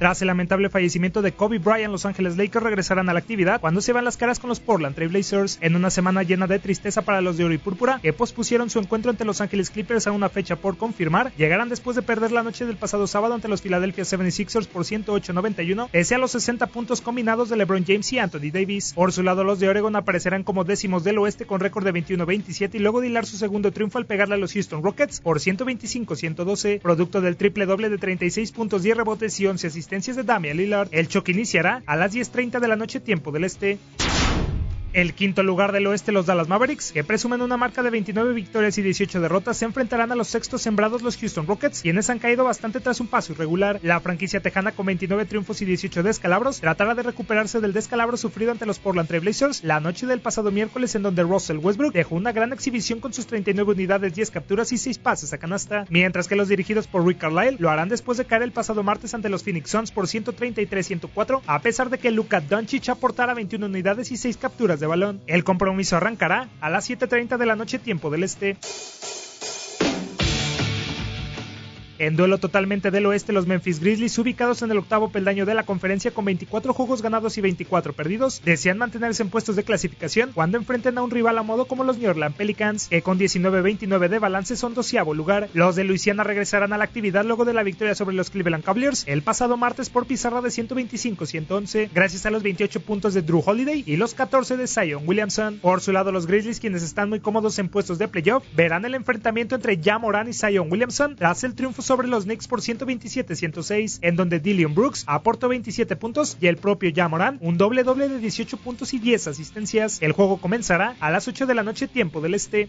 Tras el lamentable fallecimiento de Kobe Bryant, Los Ángeles Lakers regresarán a la actividad cuando se van las caras con los Portland Trail Blazers en una semana llena de tristeza para los de Oro y Púrpura, que pospusieron su encuentro ante Los Ángeles Clippers a una fecha por confirmar. Llegarán después de perder la noche del pasado sábado ante los Philadelphia 76ers por 108-91, pese a los 60 puntos combinados de LeBron James y Anthony Davis. Por su lado, los de Oregon aparecerán como décimos del oeste con récord de 21-27 y luego de hilar su segundo triunfo al pegarle a los Houston Rockets por 125-112, producto del triple doble de 36 puntos, 10 rebotes y 11 asistencias de Damian Lillard. El choque iniciará a las 10.30 de la noche tiempo del este. El quinto lugar del oeste, los Dallas Mavericks, que presumen una marca de 29 victorias y 18 derrotas, se enfrentarán a los sextos sembrados los Houston Rockets, quienes han caído bastante tras un paso irregular. La franquicia tejana con 29 triunfos y 18 descalabros tratará de recuperarse del descalabro sufrido ante los Portland Trail Blazers la noche del pasado miércoles en donde Russell Westbrook dejó una gran exhibición con sus 39 unidades, 10 capturas y 6 pases a canasta, mientras que los dirigidos por Rick Carlisle lo harán después de caer el pasado martes ante los Phoenix Suns por 133-104, a pesar de que Luka Doncic aportara 21 unidades y 6 capturas de balón. El compromiso arrancará a las 7.30 de la noche tiempo del este. En duelo totalmente del oeste, los Memphis Grizzlies, ubicados en el octavo peldaño de la conferencia con 24 juegos ganados y 24 perdidos, desean mantenerse en puestos de clasificación cuando enfrenten a un rival a modo como los New Orleans Pelicans, que con 19-29 de balance son doceavo lugar. Los de Luisiana regresarán a la actividad luego de la victoria sobre los Cleveland Cavaliers el pasado martes por pizarra de 125-111, gracias a los 28 puntos de Drew Holiday y los 14 de Zion Williamson. Por su lado, los Grizzlies, quienes están muy cómodos en puestos de playoff, verán el enfrentamiento entre Ja Morant y Zion Williamson tras el triunfo sobre los Knicks por 127-106, en donde Dillion Brooks aportó 27 puntos y el propio Jamoran un doble doble de 18 puntos y 10 asistencias. El juego comenzará a las 8 de la noche tiempo del este.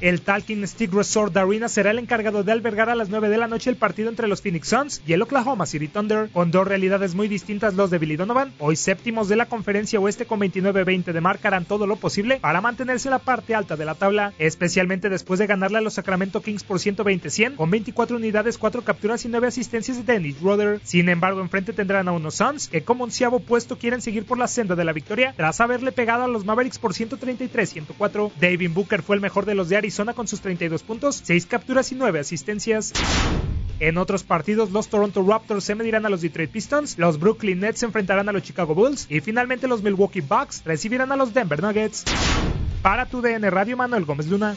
El Talking Stick Resort Arena será el encargado de albergar a las 9 de la noche el partido entre los Phoenix Suns y el Oklahoma City Thunder, con dos realidades muy distintas los de Billy Donovan, hoy séptimos de la conferencia oeste con 29-20 de marca harán todo lo posible para mantenerse en la parte alta de la tabla, especialmente después de ganarle a los Sacramento Kings por 120-100 con 24 unidades, 4 capturas y 9 asistencias de Dennis Roder. Sin embargo, enfrente tendrán a unos Suns que como onceavo puesto quieren seguir por la senda de la victoria tras haberle pegado a los Mavericks por 133-104. David Booker fue el mejor de los de Arizona con sus 32 puntos, 6 capturas y 9 asistencias. En otros partidos, los Toronto Raptors se medirán a los Detroit Pistons, los Brooklyn Nets se enfrentarán a los Chicago Bulls y finalmente los Milwaukee Bucks recibirán a los Denver Nuggets. Para tu DN Radio, Manuel Gómez Luna.